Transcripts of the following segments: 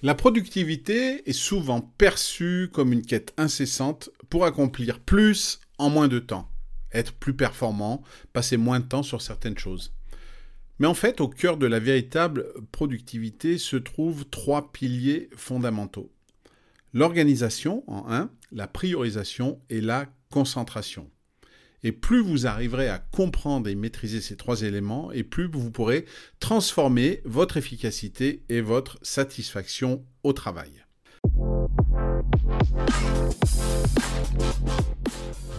La productivité est souvent perçue comme une quête incessante pour accomplir plus en moins de temps, être plus performant, passer moins de temps sur certaines choses. Mais en fait, au cœur de la véritable productivité se trouvent trois piliers fondamentaux. L'organisation en un, la priorisation et la concentration. Et plus vous arriverez à comprendre et maîtriser ces trois éléments, et plus vous pourrez transformer votre efficacité et votre satisfaction au travail.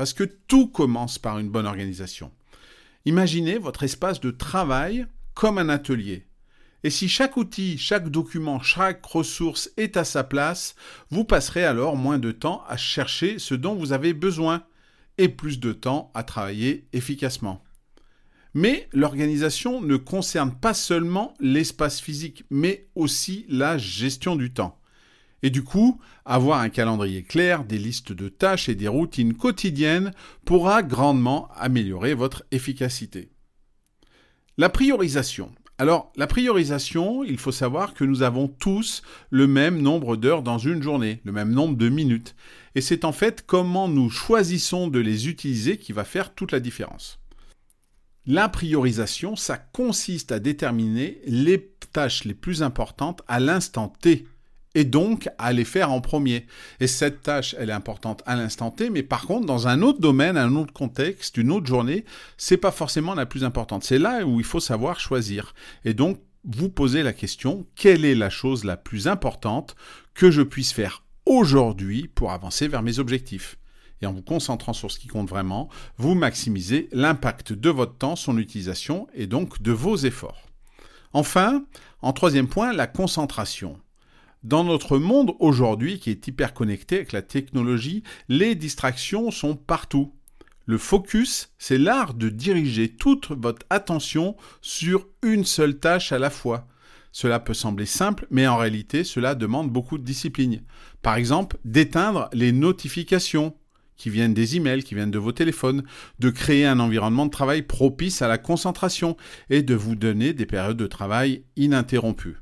Parce que tout commence par une bonne organisation. Imaginez votre espace de travail comme un atelier. Et si chaque outil, chaque document, chaque ressource est à sa place, vous passerez alors moins de temps à chercher ce dont vous avez besoin et plus de temps à travailler efficacement. Mais l'organisation ne concerne pas seulement l'espace physique, mais aussi la gestion du temps. Et du coup, avoir un calendrier clair, des listes de tâches et des routines quotidiennes pourra grandement améliorer votre efficacité. La priorisation. Alors, la priorisation, il faut savoir que nous avons tous le même nombre d'heures dans une journée, le même nombre de minutes. Et c'est en fait comment nous choisissons de les utiliser qui va faire toute la différence. La priorisation, ça consiste à déterminer les tâches les plus importantes à l'instant T et donc à les faire en premier. Et cette tâche, elle est importante à l'instant T, mais par contre, dans un autre domaine, un autre contexte, une autre journée, c'est pas forcément la plus importante. C'est là où il faut savoir choisir. Et donc, vous posez la question, quelle est la chose la plus importante que je puisse faire aujourd'hui pour avancer vers mes objectifs? Et en vous concentrant sur ce qui compte vraiment, vous maximisez l'impact de votre temps, son utilisation et donc de vos efforts. Enfin, en troisième point, la concentration. Dans notre monde aujourd'hui qui est hyper connecté avec la technologie, les distractions sont partout. Le focus, c'est l'art de diriger toute votre attention sur une seule tâche à la fois. Cela peut sembler simple, mais en réalité, cela demande beaucoup de discipline. Par exemple, d'éteindre les notifications qui viennent des emails, qui viennent de vos téléphones, de créer un environnement de travail propice à la concentration et de vous donner des périodes de travail ininterrompues.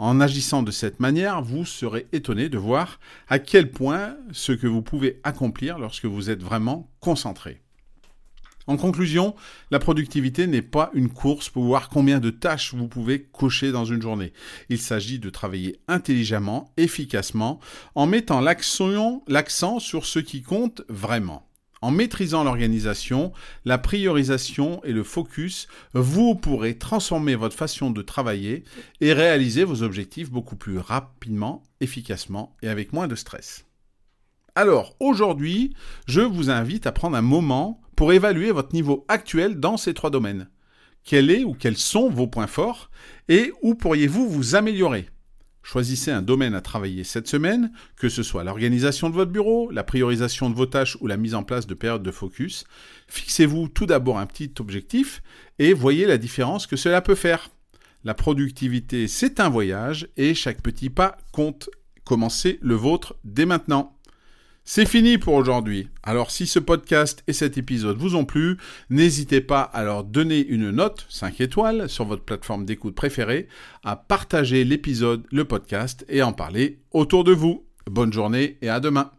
En agissant de cette manière, vous serez étonné de voir à quel point ce que vous pouvez accomplir lorsque vous êtes vraiment concentré. En conclusion, la productivité n'est pas une course pour voir combien de tâches vous pouvez cocher dans une journée. Il s'agit de travailler intelligemment, efficacement, en mettant l'accent sur ce qui compte vraiment. En maîtrisant l'organisation, la priorisation et le focus, vous pourrez transformer votre façon de travailler et réaliser vos objectifs beaucoup plus rapidement, efficacement et avec moins de stress. Alors, aujourd'hui, je vous invite à prendre un moment pour évaluer votre niveau actuel dans ces trois domaines. Quels est ou quels sont vos points forts et où pourriez-vous vous améliorer? Choisissez un domaine à travailler cette semaine, que ce soit l'organisation de votre bureau, la priorisation de vos tâches ou la mise en place de périodes de focus. Fixez-vous tout d'abord un petit objectif et voyez la différence que cela peut faire. La productivité, c'est un voyage et chaque petit pas compte. Commencez le vôtre dès maintenant. C'est fini pour aujourd'hui. Alors si ce podcast et cet épisode vous ont plu, n'hésitez pas à leur donner une note 5 étoiles sur votre plateforme d'écoute préférée, à partager l'épisode, le podcast et en parler autour de vous. Bonne journée et à demain.